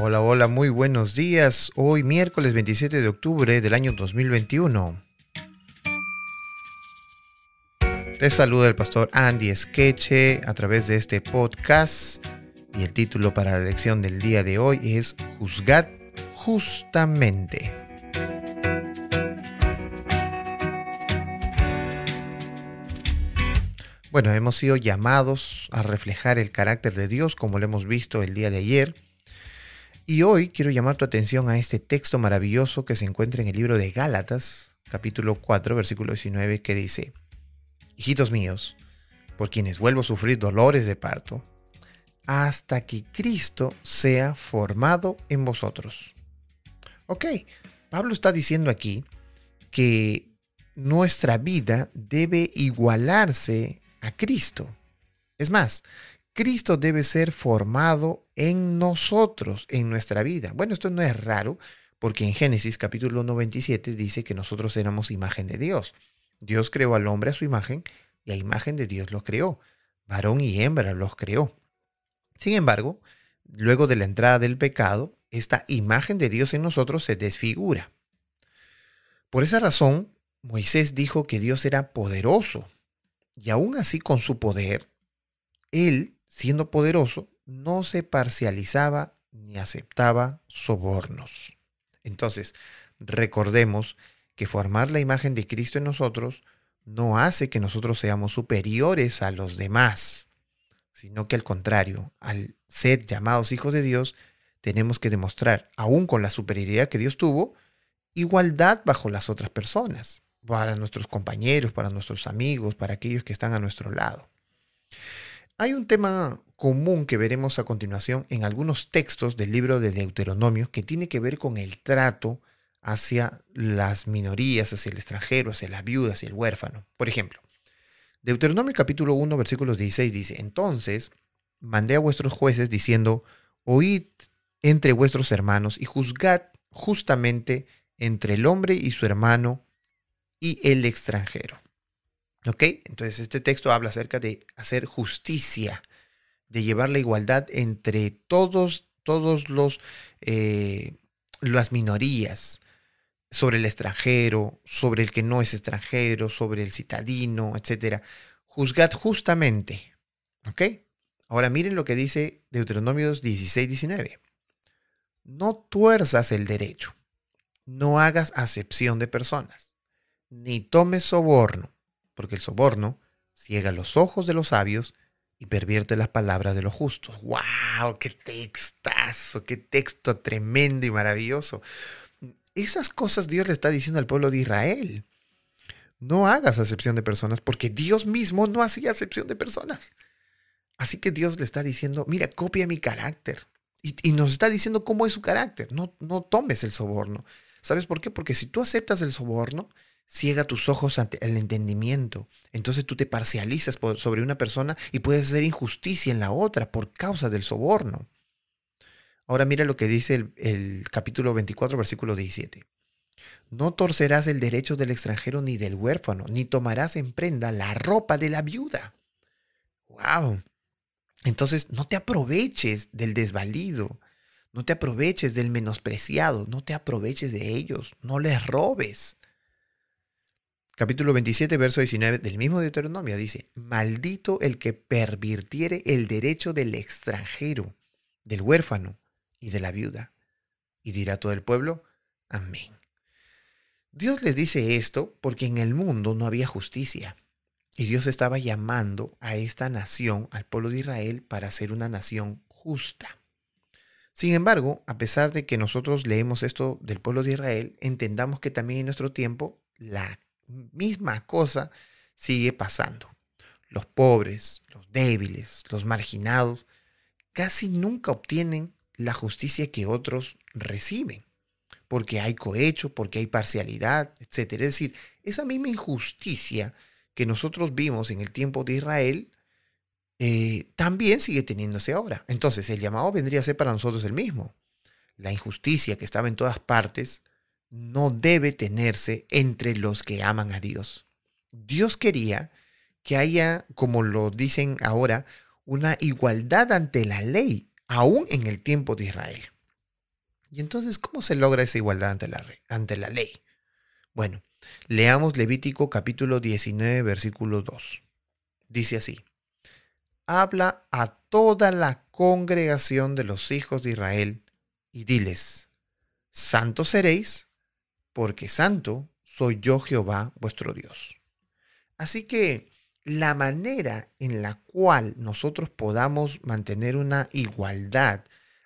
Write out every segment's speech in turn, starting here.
Hola, hola, muy buenos días. Hoy miércoles 27 de octubre del año 2021. Te saluda el pastor Andy Skeche a través de este podcast y el título para la lección del día de hoy es Juzgad justamente. Bueno, hemos sido llamados a reflejar el carácter de Dios como lo hemos visto el día de ayer. Y hoy quiero llamar tu atención a este texto maravilloso que se encuentra en el libro de Gálatas, capítulo 4, versículo 19, que dice, Hijitos míos, por quienes vuelvo a sufrir dolores de parto, hasta que Cristo sea formado en vosotros. Ok, Pablo está diciendo aquí que nuestra vida debe igualarse a Cristo. Es más, Cristo debe ser formado en nosotros, en nuestra vida. Bueno, esto no es raro, porque en Génesis capítulo 97 dice que nosotros éramos imagen de Dios. Dios creó al hombre a su imagen y a imagen de Dios lo creó. Varón y hembra los creó. Sin embargo, luego de la entrada del pecado, esta imagen de Dios en nosotros se desfigura. Por esa razón, Moisés dijo que Dios era poderoso y aún así con su poder, él, siendo poderoso, no se parcializaba ni aceptaba sobornos. Entonces, recordemos que formar la imagen de Cristo en nosotros no hace que nosotros seamos superiores a los demás, sino que al contrario, al ser llamados hijos de Dios, tenemos que demostrar, aún con la superioridad que Dios tuvo, igualdad bajo las otras personas para nuestros compañeros, para nuestros amigos, para aquellos que están a nuestro lado. Hay un tema común que veremos a continuación en algunos textos del libro de Deuteronomio que tiene que ver con el trato hacia las minorías, hacia el extranjero, hacia las viudas, hacia el huérfano. Por ejemplo, Deuteronomio capítulo 1 versículos 16 dice, entonces mandé a vuestros jueces diciendo, oíd entre vuestros hermanos y juzgad justamente entre el hombre y su hermano y el extranjero. ¿Ok? Entonces este texto habla acerca de hacer justicia, de llevar la igualdad entre todos, todos los, eh, las minorías, sobre el extranjero, sobre el que no es extranjero, sobre el citadino, etc. Juzgad justamente. ¿Ok? Ahora miren lo que dice Deuteronomio 16, 19. No tuerzas el derecho, no hagas acepción de personas ni tomes soborno, porque el soborno ciega los ojos de los sabios y pervierte las palabras de los justos. ¡Wow! ¡Qué textazo! ¡Qué texto tremendo y maravilloso! Esas cosas Dios le está diciendo al pueblo de Israel. No hagas acepción de personas porque Dios mismo no hacía acepción de personas. Así que Dios le está diciendo, mira, copia mi carácter. Y, nos está diciendo cómo es su carácter. No, no tomes el soborno. ¿Sabes por qué? Porque si tú aceptas el soborno, ciega tus ojos ante el entendimiento. Entonces tú te parcializas sobre una persona y puedes hacer injusticia en la otra por causa del soborno. Ahora mira lo que dice el, el, capítulo 24, versículo 17. No torcerás el derecho del extranjero ni del huérfano, ni tomarás en prenda la ropa de la viuda. ¡Wow! Entonces no te aproveches del desvalido, no te aproveches del menospreciado, no te aproveches de ellos, no les robes capítulo 27, verso 19 del mismo Deuteronomio dice, maldito el que pervirtiere el derecho del extranjero, del huérfano y de la viuda. Y dirá todo el pueblo, amén. Dios les dice esto porque en el mundo no había justicia. Y Dios estaba llamando a esta nación, al pueblo de Israel, para ser una nación justa. Sin embargo, a pesar de que nosotros leemos esto del pueblo de Israel, entendamos que también en nuestro tiempo la misma cosa sigue pasando. Los pobres, los débiles, los marginados, casi nunca obtienen la justicia que otros reciben, porque hay cohecho, porque hay parcialidad, etc. Es decir, esa misma injusticia que nosotros vimos en el tiempo de Israel, eh, también sigue teniéndose ahora. Entonces, el llamado vendría a ser para nosotros el mismo. La injusticia que estaba en todas partes no debe tenerse entre los que aman a Dios. Dios quería que haya, como lo dicen ahora, una igualdad ante la ley, aún en el tiempo de Israel. Y entonces, ¿cómo se logra esa igualdad ante la, ante la ley? Bueno, leamos Levítico capítulo 19, versículo 2. Dice así, habla a toda la congregación de los hijos de Israel y diles, santos seréis, porque santo soy yo Jehová vuestro Dios. Así que la manera en la cual nosotros podamos mantener una igualdad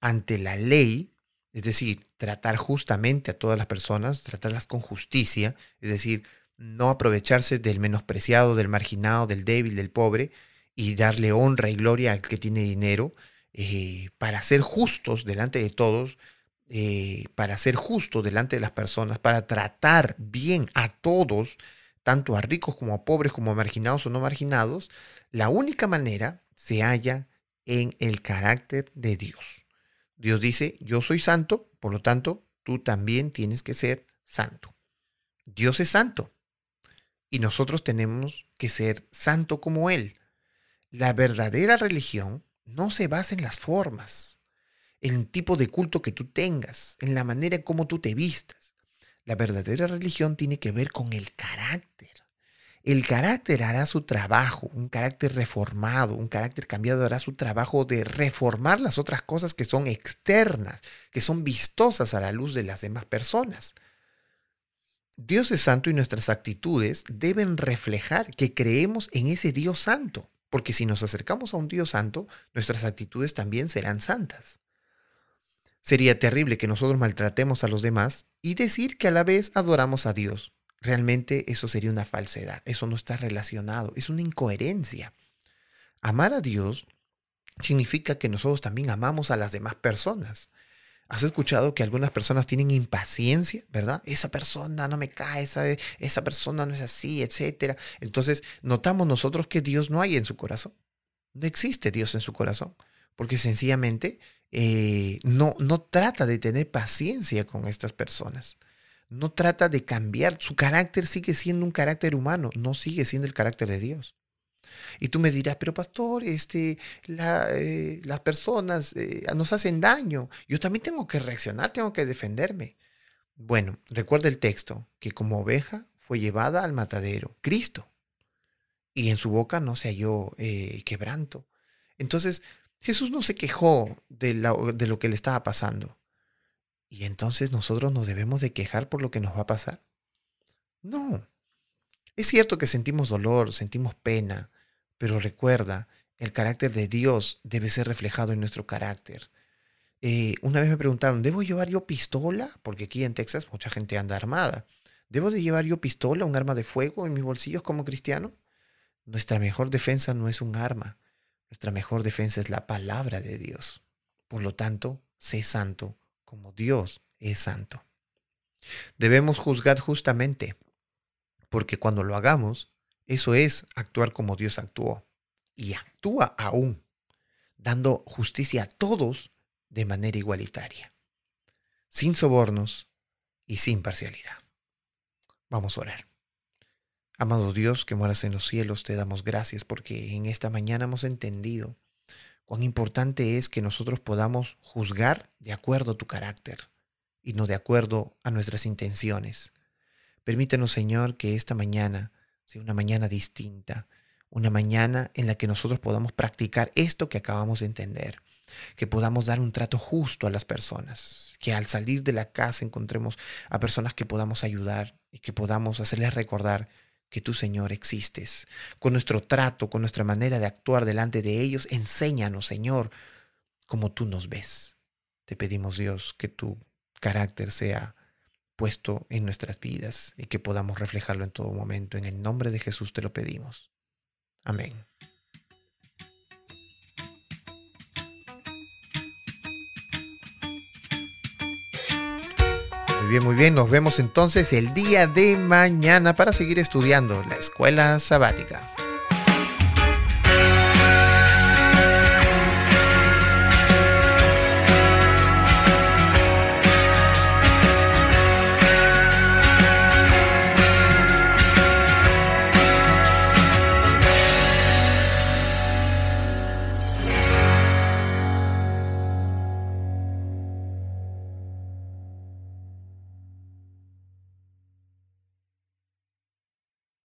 ante la ley, es decir, tratar justamente a todas las personas, tratarlas con justicia, es decir, no aprovecharse del menospreciado, del marginado, del débil, del pobre, y darle honra y gloria al que tiene dinero, eh, para ser justos delante de todos, eh, para ser justos delante de las personas, para tratar bien a todos, tanto a ricos como a pobres, como a marginados o no marginados, la única manera se halla en el carácter de Dios. Dios dice, yo soy santo, por lo tanto, tú también tienes que ser santo. Dios es santo y nosotros tenemos que ser santo como Él. La verdadera religión no se basa en las formas, el tipo de culto que tú tengas, en la manera en cómo tú te vistas. La verdadera religión tiene que ver con el carácter. El carácter hará su trabajo, un carácter reformado, un carácter cambiado hará su trabajo de reformar las otras cosas que son externas, que son vistosas a la luz de las demás personas. Dios es santo y nuestras actitudes deben reflejar que creemos en ese Dios santo, porque si nos acercamos a un Dios santo, nuestras actitudes también serán santas. Sería terrible que nosotros maltratemos a los demás y decir que a la vez adoramos a Dios, realmente eso sería una falsedad, eso no está relacionado, es una incoherencia. Amar a Dios significa que nosotros también amamos a las demás personas. ¿Has escuchado que algunas personas tienen impaciencia, verdad? Esa persona no me cae, esa, esa persona no es así, etc. Entonces, notamos nosotros que Dios no hay en su corazón. No existe Dios en su corazón, porque sencillamente eh, no, no trata de tener paciencia con estas personas no trata de cambiar, su carácter sigue siendo un carácter humano, no sigue siendo el carácter de Dios. Y tú me dirás, pero pastor, este, eh, las personas eh, nos hacen daño. Yo también tengo que reaccionar, tengo que defenderme. Bueno, recuerda el texto, que como oveja fue llevada al matadero, Cristo, y en su boca no se halló quebranto. Entonces, Jesús no se quejó de, lo que le estaba pasando. ¿Y entonces nosotros nos debemos de quejar por lo que nos va a pasar? No. Es cierto que sentimos dolor, sentimos pena, pero recuerda, el carácter de Dios debe ser reflejado en nuestro carácter. Eh, una vez me preguntaron, ¿debo llevar yo pistola? Porque aquí en Texas mucha gente anda armada. ¿Debo de llevar yo pistola, un arma de fuego en mis bolsillos como cristiano? Nuestra mejor defensa no es un arma. Nuestra mejor defensa es la palabra de Dios. Por lo tanto, sé santo como Dios es santo. Debemos juzgar justamente, porque cuando lo hagamos, eso es actuar como Dios actuó. Y actúa aún, dando justicia a todos de manera igualitaria, sin sobornos y sin parcialidad. Vamos a orar. Amado Dios que moras en los cielos, te damos gracias porque en esta mañana hemos entendido cuán importante es que nosotros podamos juzgar de acuerdo a tu carácter y no de acuerdo a nuestras intenciones. Permítenos, Señor, que esta mañana sea una mañana distinta, una mañana en la que nosotros podamos practicar esto que acabamos de entender, que podamos dar un trato justo a las personas, que al salir de la casa encontremos a personas que podamos ayudar y que podamos hacerles recordar que tú, Señor, existes. Con nuestro trato, con nuestra manera de actuar delante de ellos, enséñanos, Señor, como tú nos ves. Te pedimos, Dios, que tu carácter sea puesto en nuestras vidas y que podamos reflejarlo en todo momento. En el nombre de Jesús te lo pedimos. Amén. Muy bien, muy bien. Nos vemos entonces el día de mañana para seguir estudiando la escuela sabática.